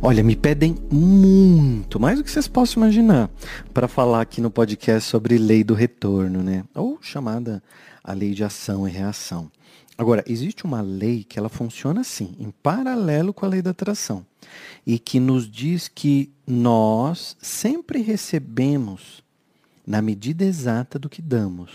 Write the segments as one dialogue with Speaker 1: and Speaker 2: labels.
Speaker 1: Olha, me pedem muito, mais do que vocês possam imaginar, para falar aqui no podcast sobre lei do retorno, né? Ou chamada a lei de ação e reação. Agora, existe uma lei que ela funciona assim, em paralelo com a lei da atração, e que nos diz que nós sempre recebemos na medida exata do que damos.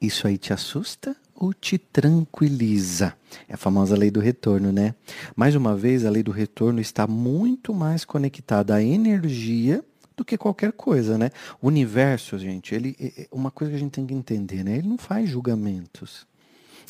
Speaker 1: Isso aí te assusta ou te tranquiliza? É a famosa lei do retorno, né? Mais uma vez, a lei do retorno está muito mais conectada à energia do que qualquer coisa, né? O universo, gente, ele é, é uma coisa que a gente tem que entender, né? Ele não faz julgamentos.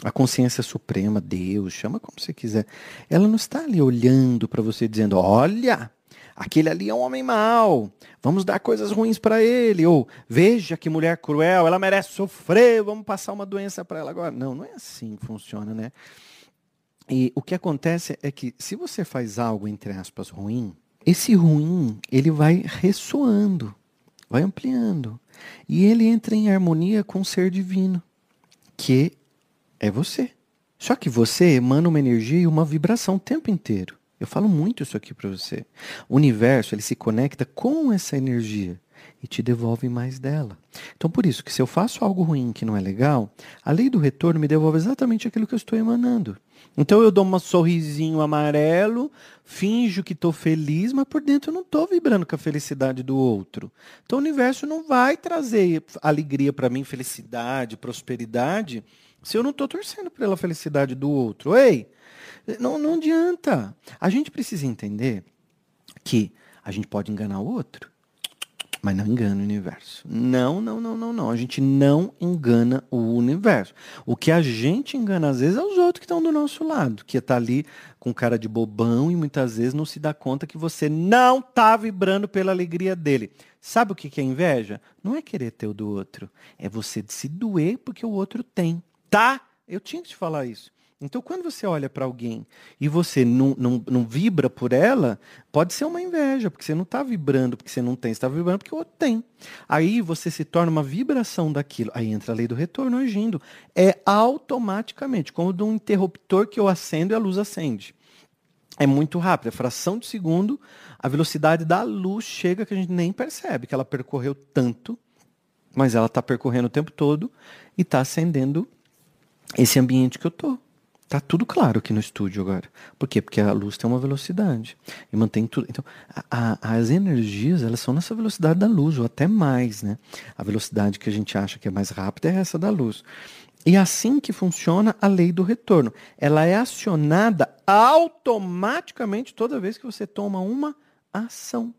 Speaker 1: A consciência suprema, Deus, chama como você quiser, ela não está ali olhando para você dizendo: "Olha, aquele ali é um homem mau, vamos dar coisas ruins para ele", ou "Veja que mulher cruel, ela merece sofrer, vamos passar uma doença para ela agora". Não, não é assim que funciona, né? E o que acontece é que se você faz algo entre aspas ruim, esse ruim, ele vai ressoando, vai ampliando. E ele entra em harmonia com o ser divino, que é você. Só que você emana uma energia e uma vibração o tempo inteiro. Eu falo muito isso aqui para você. O universo, ele se conecta com essa energia e te devolve mais dela. Então, por isso que se eu faço algo ruim que não é legal, a lei do retorno me devolve exatamente aquilo que eu estou emanando. Então eu dou um sorrisinho amarelo, finjo que estou feliz, mas por dentro eu não estou vibrando com a felicidade do outro. Então o universo não vai trazer alegria para mim, felicidade, prosperidade, se eu não estou torcendo pela felicidade do outro. Ei, não, não adianta. A gente precisa entender que a gente pode enganar o outro, mas não engana o universo. Não, não, não, não, não. A gente não engana o universo. O que a gente engana às vezes é os outros que estão do nosso lado, que está ali com cara de bobão e muitas vezes não se dá conta que você não está vibrando pela alegria dele. Sabe o que é inveja? Não é querer ter o do outro, é você se doer porque o outro tem. Tá? Eu tinha que te falar isso. Então, quando você olha para alguém e você não, não, não vibra por ela, pode ser uma inveja, porque você não está vibrando porque você não tem, você está vibrando porque o outro tem. Aí você se torna uma vibração daquilo. Aí entra a lei do retorno agindo. É automaticamente, como de um interruptor que eu acendo e a luz acende. É muito rápido, é fração de segundo, a velocidade da luz chega que a gente nem percebe que ela percorreu tanto, mas ela está percorrendo o tempo todo e está acendendo esse ambiente que eu tô. Tá tudo claro aqui no estúdio agora. Por quê? Porque a luz tem uma velocidade e mantém tudo. Então, a, a, as energias, elas são nessa velocidade da luz, ou até mais, né? A velocidade que a gente acha que é mais rápida é essa da luz. E é assim que funciona a lei do retorno. Ela é acionada automaticamente toda vez que você toma uma ação.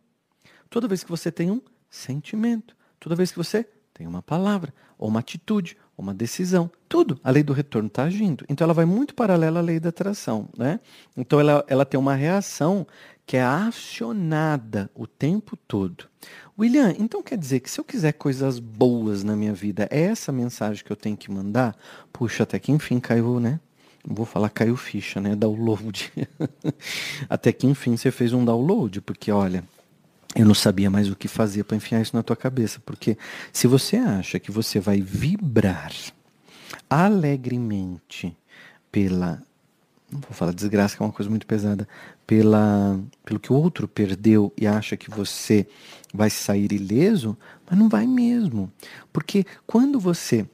Speaker 1: Toda vez que você tem um sentimento. Toda vez que você tem uma palavra, ou uma atitude, uma decisão, tudo. A lei do retorno está agindo. Então ela vai muito paralela à lei da atração. Né? Então ela, ela tem uma reação que é acionada o tempo todo. William, então quer dizer que se eu quiser coisas boas na minha vida, é essa mensagem que eu tenho que mandar? Puxa, até que enfim caiu, né? Vou falar caiu ficha, né? Download. até que enfim você fez um download, porque olha, eu não sabia mais o que fazer para enfiar isso na tua cabeça, porque se você acha que você vai vibrar alegremente pela não vou falar desgraça, que é uma coisa muito pesada, pela, pelo que o outro perdeu e acha que você vai sair ileso, mas não vai mesmo. Porque quando você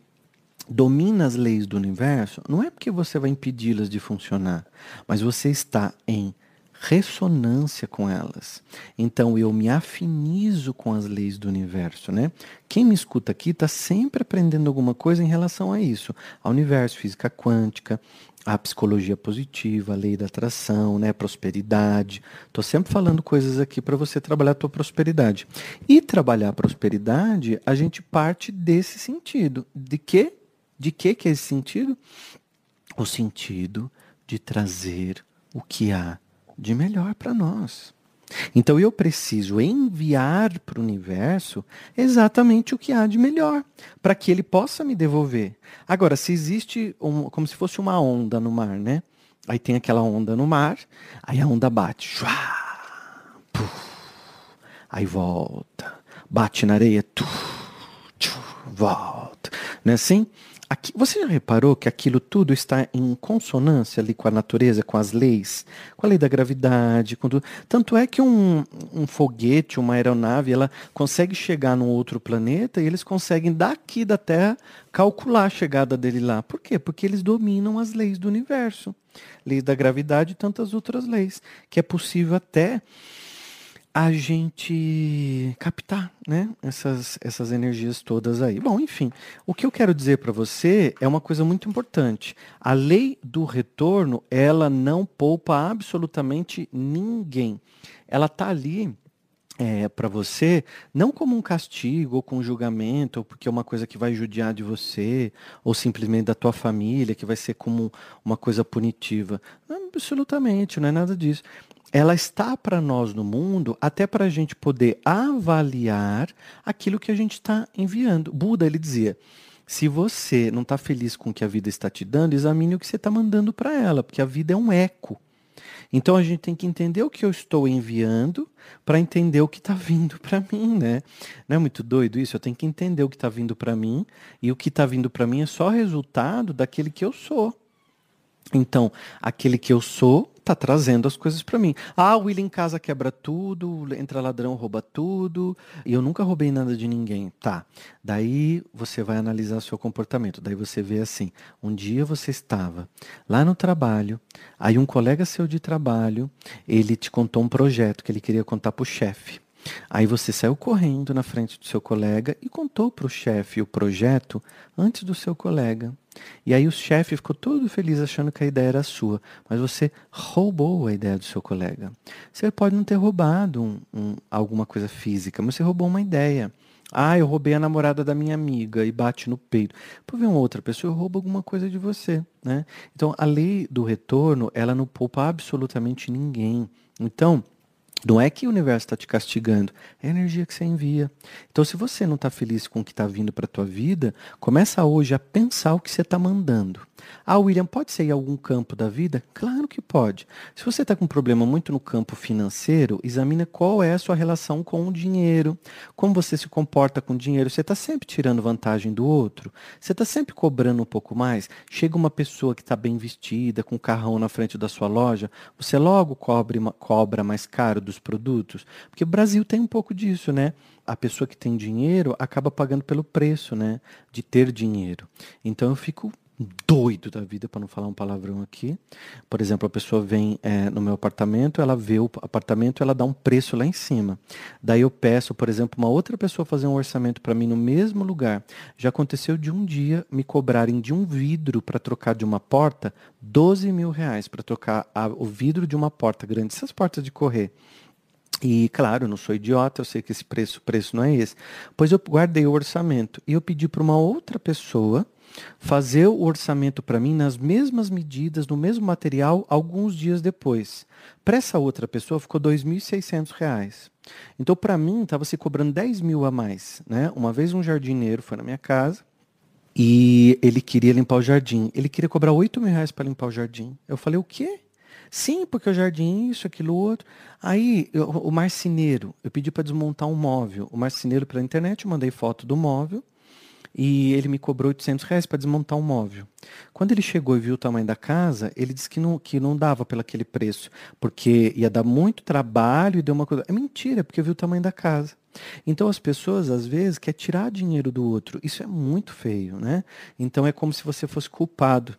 Speaker 1: domina as leis do universo, não é porque você vai impedi-las de funcionar, mas você está em ressonância com elas. Então eu me afinizo com as leis do universo, né? Quem me escuta aqui está sempre aprendendo alguma coisa em relação a isso, ao universo, física quântica, a psicologia positiva, a lei da atração, né, prosperidade. Estou sempre falando coisas aqui para você trabalhar a tua prosperidade. E trabalhar a prosperidade, a gente parte desse sentido. De quê? De quê que é esse sentido? O sentido de trazer o que há de melhor para nós. Então eu preciso enviar para o universo exatamente o que há de melhor, para que ele possa me devolver. Agora, se existe um, como se fosse uma onda no mar, né? Aí tem aquela onda no mar, aí a onda bate, shua, puf, aí volta, bate na areia, volta, não é assim? Aqui, você já reparou que aquilo tudo está em consonância ali com a natureza, com as leis, com a lei da gravidade, com tudo. tanto é que um, um foguete, uma aeronave, ela consegue chegar num outro planeta e eles conseguem daqui da Terra calcular a chegada dele lá. Por quê? Porque eles dominam as leis do universo, leis da gravidade e tantas outras leis, que é possível até a gente captar né, essas, essas energias todas aí. Bom, enfim, o que eu quero dizer para você é uma coisa muito importante. A lei do retorno, ela não poupa absolutamente ninguém. Ela está ali é, para você, não como um castigo ou com um julgamento, ou porque é uma coisa que vai judiar de você, ou simplesmente da tua família, que vai ser como uma coisa punitiva. Não, absolutamente, não é nada disso ela está para nós no mundo até para a gente poder avaliar aquilo que a gente está enviando. Buda ele dizia: se você não está feliz com o que a vida está te dando, examine o que você está mandando para ela, porque a vida é um eco. Então a gente tem que entender o que eu estou enviando para entender o que está vindo para mim, né? Não é muito doido isso? Eu tenho que entender o que está vindo para mim e o que está vindo para mim é só resultado daquele que eu sou. Então, aquele que eu sou tá trazendo as coisas para mim. Ah, o William em casa quebra tudo, entra ladrão, rouba tudo, e eu nunca roubei nada de ninguém. Tá. Daí você vai analisar o seu comportamento. Daí você vê assim, um dia você estava lá no trabalho, aí um colega seu de trabalho, ele te contou um projeto que ele queria contar pro chefe. Aí você saiu correndo na frente do seu colega e contou para o chefe o projeto antes do seu colega. E aí o chefe ficou todo feliz achando que a ideia era sua, mas você roubou a ideia do seu colega. Você pode não ter roubado um, um, alguma coisa física, mas você roubou uma ideia. Ah, eu roubei a namorada da minha amiga e bate no peito. Por ver uma outra pessoa, rouba alguma coisa de você, né? Então, a lei do retorno, ela não poupa absolutamente ninguém. Então, não é que o universo está te castigando, é a energia que você envia. Então, se você não está feliz com o que está vindo para a tua vida, começa hoje a pensar o que você está mandando. Ah, William, pode ser em algum campo da vida? Claro que pode. Se você está com um problema muito no campo financeiro, examina qual é a sua relação com o dinheiro, como você se comporta com o dinheiro. Você está sempre tirando vantagem do outro? Você está sempre cobrando um pouco mais? Chega uma pessoa que está bem vestida, com um carrão na frente da sua loja, você logo cobre, cobra mais caro dos produtos? Porque o Brasil tem um pouco disso, né? a pessoa que tem dinheiro acaba pagando pelo preço, né, de ter dinheiro. Então eu fico doido da vida, para não falar um palavrão aqui. Por exemplo, a pessoa vem é, no meu apartamento, ela vê o apartamento, ela dá um preço lá em cima. Daí eu peço, por exemplo, uma outra pessoa fazer um orçamento para mim no mesmo lugar. Já aconteceu de um dia me cobrarem de um vidro para trocar de uma porta 12 mil reais para trocar a, o vidro de uma porta grande, essas portas de correr. E, claro, eu não sou idiota, eu sei que esse preço, preço não é esse. Pois eu guardei o orçamento e eu pedi para uma outra pessoa fazer o orçamento para mim nas mesmas medidas, no mesmo material, alguns dias depois. Para essa outra pessoa ficou R$ 2.600. Então, para mim, estava se cobrando 10 mil a mais. Né? Uma vez um jardineiro foi na minha casa e ele queria limpar o jardim. Ele queria cobrar 8 mil reais para limpar o jardim. Eu falei, o quê? Sim, porque o jardim, isso, aquilo, outro. Aí, eu, o marceneiro, eu pedi para desmontar um móvel. O marceneiro pela internet, eu mandei foto do móvel e ele me cobrou 800 reais para desmontar um móvel. Quando ele chegou e viu o tamanho da casa, ele disse que não, que não dava pelo aquele preço, porque ia dar muito trabalho e deu uma coisa. É mentira, porque viu o tamanho da casa. Então as pessoas às vezes querem tirar dinheiro do outro. Isso é muito feio, né? Então é como se você fosse culpado.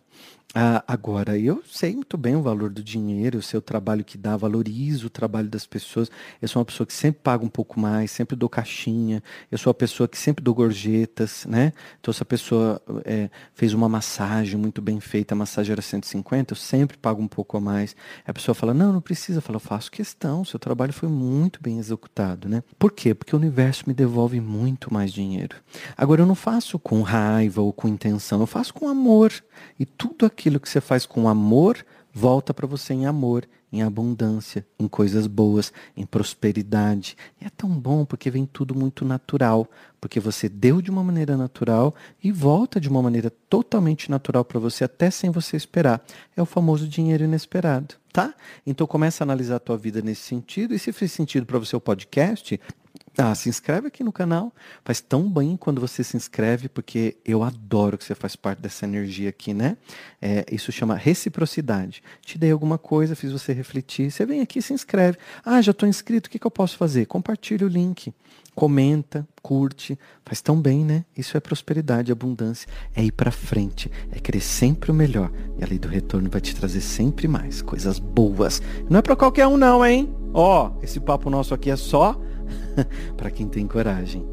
Speaker 1: Ah, agora, eu sei muito bem o valor do dinheiro, o seu trabalho que dá, valorizo o trabalho das pessoas. Eu sou uma pessoa que sempre paga um pouco mais, sempre dou caixinha. Eu sou uma pessoa que sempre dou gorjetas, né? Então, se a pessoa é, fez uma massagem muito bem feita, a massagem era 150, eu sempre pago um pouco a mais. A pessoa fala, não, não precisa. Eu falo, eu faço questão, seu trabalho foi muito bem executado, né? Por quê? Porque o universo me devolve muito mais dinheiro. Agora, eu não faço com raiva ou com intenção, eu faço com amor. E tudo aquilo que você faz com amor volta para você em amor, em abundância, em coisas boas, em prosperidade. E é tão bom porque vem tudo muito natural, porque você deu de uma maneira natural e volta de uma maneira totalmente natural para você, até sem você esperar. É o famoso dinheiro inesperado, tá? Então começa a analisar a tua vida nesse sentido e se fez sentido para você o podcast, Ah, se inscreve aqui no canal. Faz tão bem quando você se inscreve, porque eu adoro que você faz parte dessa energia aqui, né? É, isso chama reciprocidade. Te dei alguma coisa, fiz você refletir. Você vem aqui e se inscreve. Ah, já estou inscrito, o que, que eu posso fazer? Compartilha o link. Comenta, curte, faz tão bem, né? Isso é prosperidade, abundância, é ir para frente, é querer sempre o melhor. E a lei do retorno vai te trazer sempre mais coisas boas. Não é para qualquer um não, hein? Ó, esse papo nosso aqui é só para quem tem coragem.